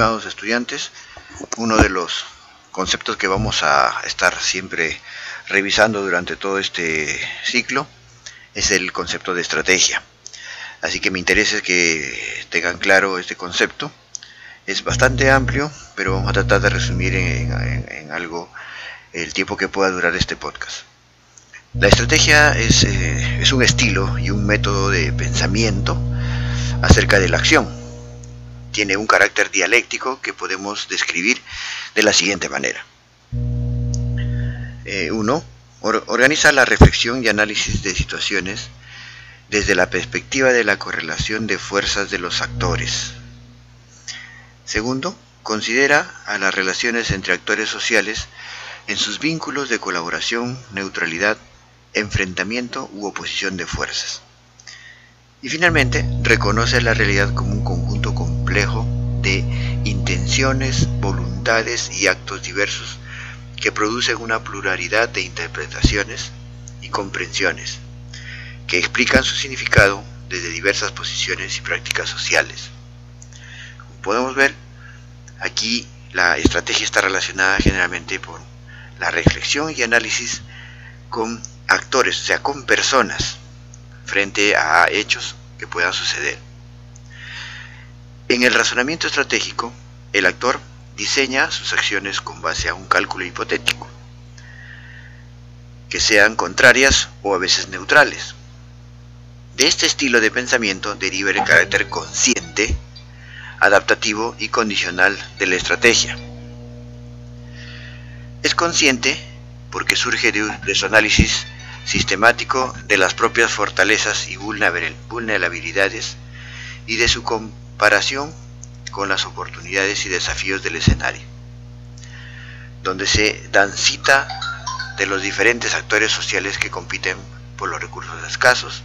Estimados estudiantes, uno de los conceptos que vamos a estar siempre revisando durante todo este ciclo es el concepto de estrategia. Así que me interesa que tengan claro este concepto. Es bastante amplio, pero vamos a tratar de resumir en, algo el tiempo que pueda durar este podcast. La estrategia es, eh, es un estilo y un método de pensamiento acerca de la acción tiene un carácter dialéctico que podemos describir de la siguiente manera. 1. Eh, organiza la reflexión y análisis de situaciones desde la perspectiva de la correlación de fuerzas de los actores. Segundo, considera a las relaciones entre actores sociales en sus vínculos de colaboración, neutralidad, enfrentamiento u oposición de fuerzas. Y finalmente, reconoce la realidad como un conjunto complejo de intenciones, voluntades y actos diversos que producen una pluralidad de interpretaciones y comprensiones, que explican su significado desde diversas posiciones y prácticas sociales. Como podemos ver, aquí la estrategia está relacionada generalmente con la reflexión y análisis con actores, o sea, con personas, frente a hechos que puedan suceder. En el razonamiento estratégico, el actor diseña sus acciones con base a un cálculo hipotético, que sean contrarias o a veces neutrales. De este estilo de pensamiento deriva el carácter consciente, adaptativo y condicional de la estrategia. Es consciente porque surge de, su análisis sistemático de las propias fortalezas y vulnerabilidades y de su comparación con las oportunidades y desafíos del escenario, donde se dan cita de los diferentes actores sociales que compiten por los recursos escasos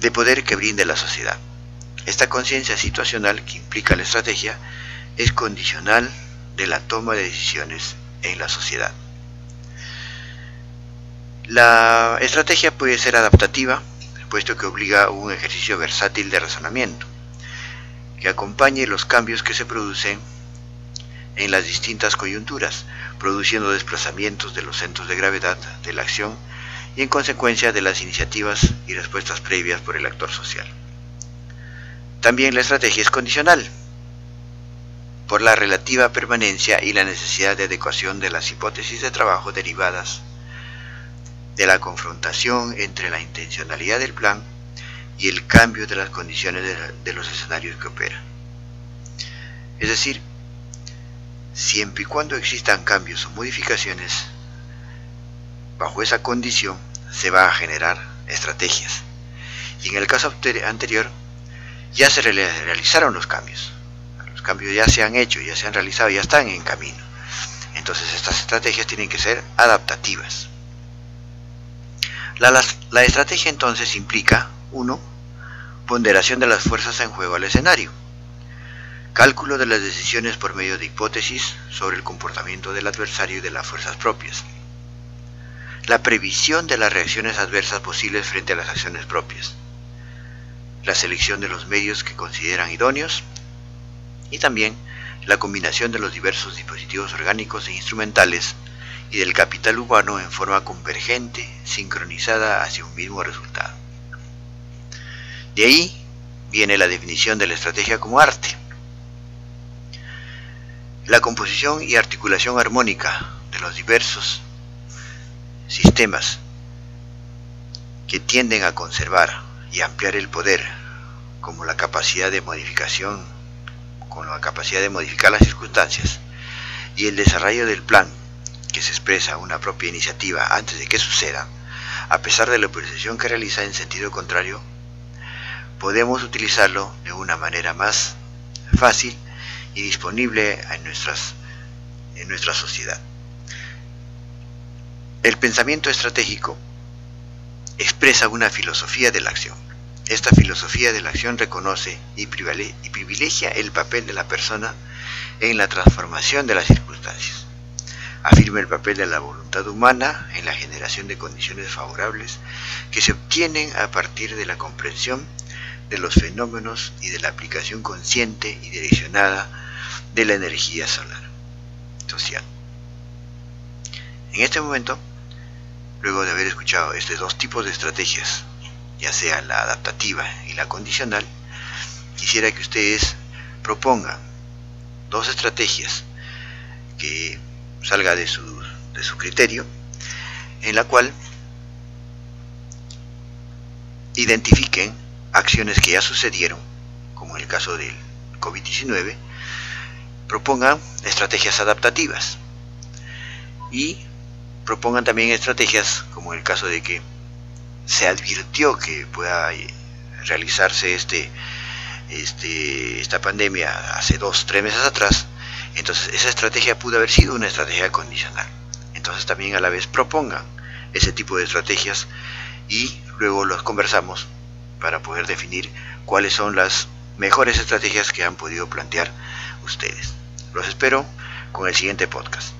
de poder que brinde la sociedad. Esta conciencia situacional que implica la estrategia es condicional de la toma de decisiones en la sociedad. La estrategia puede ser adaptativa, puesto que obliga a un ejercicio versátil de razonamiento, que acompañe los cambios que se producen en las distintas coyunturas, produciendo desplazamientos de los centros de gravedad de la acción y en consecuencia de las iniciativas y respuestas previas por el actor social. También la estrategia es condicional, por la relativa permanencia y la necesidad de adecuación de las hipótesis de trabajo derivadas de la confrontación entre la intencionalidad del plan y el cambio de las condiciones de, los escenarios que operan. Es decir, siempre y cuando existan cambios o modificaciones, bajo esa condición se va a generar estrategias. Y en el caso anterior, ya se realizaron los cambios. Los cambios ya se han hecho, ya se han realizado, ya están en camino. Entonces estas estrategias tienen que ser adaptativas. La, estrategia entonces implica 1. Ponderación de las fuerzas en juego al escenario. Cálculo de las decisiones por medio de hipótesis sobre el comportamiento del adversario y de las fuerzas propias. La previsión de las reacciones adversas posibles frente a las acciones propias. La selección de los medios que consideran idóneos. Y también la combinación de los diversos dispositivos orgánicos e instrumentales y del capital humano en forma convergente, sincronizada hacia un mismo resultado. De ahí viene la definición de la estrategia como arte. La composición y articulación armónica de los diversos sistemas que tienden a conservar y ampliar el poder, como la capacidad de modificación, con la capacidad de modificar las circunstancias, y el desarrollo del plan que se expresa una propia iniciativa antes de que suceda, a pesar de la oposición que realiza en sentido contrario, podemos utilizarlo de una manera más fácil y disponible en, nuestras, en nuestra sociedad. El pensamiento estratégico expresa una filosofía de la acción. Esta filosofía de la acción reconoce y privilegia el papel de la persona en la transformación de las circunstancias afirma el papel de la voluntad humana en la generación de condiciones favorables que se obtienen a partir de la comprensión de los fenómenos y de la aplicación consciente y direccionada de la energía solar social. En este momento, luego de haber escuchado estos dos tipos de estrategias, ya sea la adaptativa y la condicional, quisiera que ustedes propongan dos estrategias que salga de su, de su criterio, en la cual identifiquen acciones que ya sucedieron, como en el caso del COVID-19, propongan estrategias adaptativas y propongan también estrategias, como en el caso de que se advirtió que pueda realizarse este, este, esta pandemia hace dos, tres meses atrás, entonces esa estrategia pudo haber sido una estrategia condicional. Entonces también a la vez propongan ese tipo de estrategias y luego los conversamos para poder definir cuáles son las mejores estrategias que han podido plantear ustedes. Los espero con el siguiente podcast.